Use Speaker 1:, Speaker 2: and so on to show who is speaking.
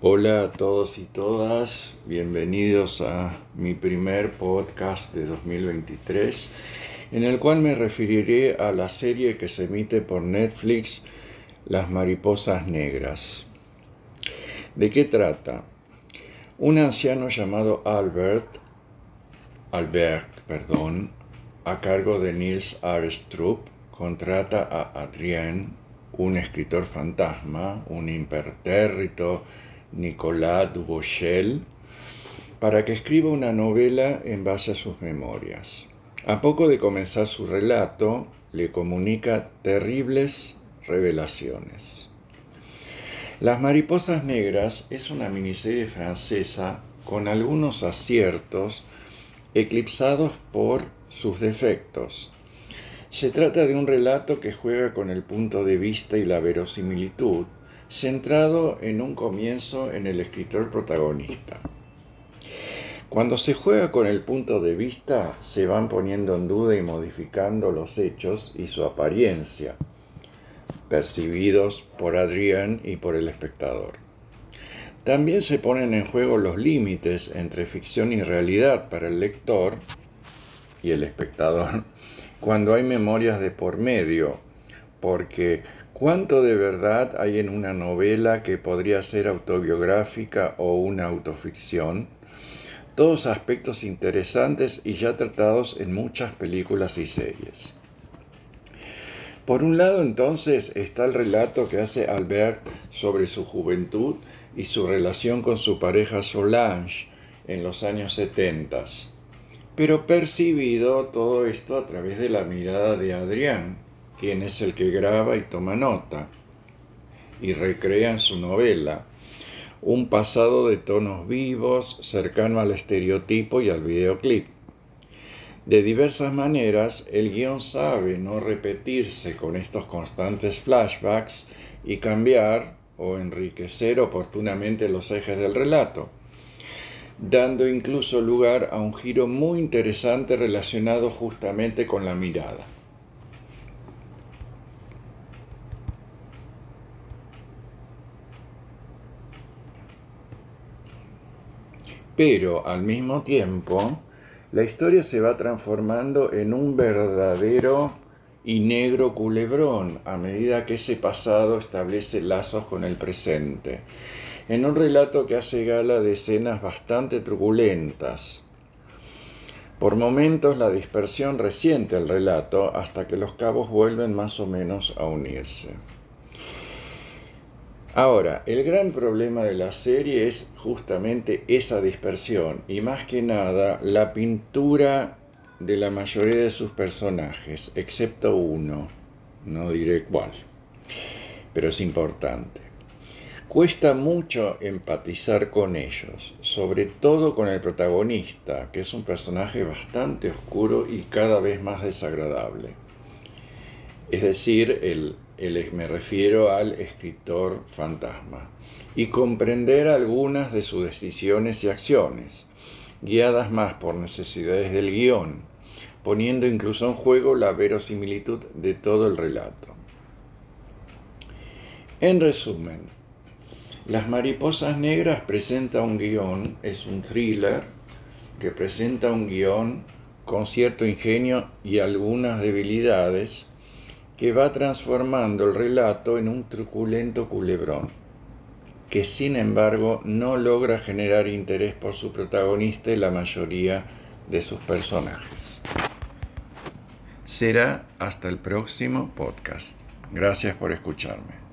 Speaker 1: Hola a todos y todas, bienvenidos a mi primer podcast de 2023, en el cual me referiré a la serie que se emite por Netflix, Las Mariposas Negras. ¿De qué trata? Un anciano llamado Albert, Albert, perdón, a cargo de Niels Arestrup, contrata a Adrien, un escritor fantasma, un impertérrito Nicolas Dubochel, para que escriba una novela en base a sus memorias. A poco de comenzar su relato, le comunica terribles revelaciones. Las Mariposas Negras es una miniserie francesa con algunos aciertos eclipsados por sus defectos. Se trata de un relato que juega con el punto de vista y la verosimilitud, centrado en un comienzo en el escritor protagonista. Cuando se juega con el punto de vista, se van poniendo en duda y modificando los hechos y su apariencia, percibidos por Adrián y por el espectador. También se ponen en juego los límites entre ficción y realidad para el lector y el espectador cuando hay memorias de por medio, porque ¿cuánto de verdad hay en una novela que podría ser autobiográfica o una autoficción? Todos aspectos interesantes y ya tratados en muchas películas y series. Por un lado entonces está el relato que hace Albert sobre su juventud y su relación con su pareja Solange en los años 70 pero percibido todo esto a través de la mirada de Adrián, quien es el que graba y toma nota y recrea en su novela un pasado de tonos vivos, cercano al estereotipo y al videoclip. De diversas maneras, el guion sabe no repetirse con estos constantes flashbacks y cambiar o enriquecer oportunamente los ejes del relato dando incluso lugar a un giro muy interesante relacionado justamente con la mirada. Pero al mismo tiempo, la historia se va transformando en un verdadero y negro culebrón a medida que ese pasado establece lazos con el presente en un relato que hace gala de escenas bastante truculentas. Por momentos la dispersión resiente el relato hasta que los cabos vuelven más o menos a unirse. Ahora, el gran problema de la serie es justamente esa dispersión y más que nada la pintura de la mayoría de sus personajes, excepto uno, no diré cuál, pero es importante. Cuesta mucho empatizar con ellos, sobre todo con el protagonista, que es un personaje bastante oscuro y cada vez más desagradable. Es decir, me refiero al escritor fantasma, y comprender algunas de sus decisiones y acciones, guiadas más por necesidades del guion, poniendo incluso en juego la verosimilitud de todo el relato. En resumen, las Mariposas Negras presenta un guion, es un thriller que presenta un guion con cierto ingenio y algunas debilidades que va transformando el relato en un truculento culebrón, que sin embargo no logra generar interés por su protagonista y la mayoría de sus personajes. Será hasta el próximo podcast. Gracias por escucharme.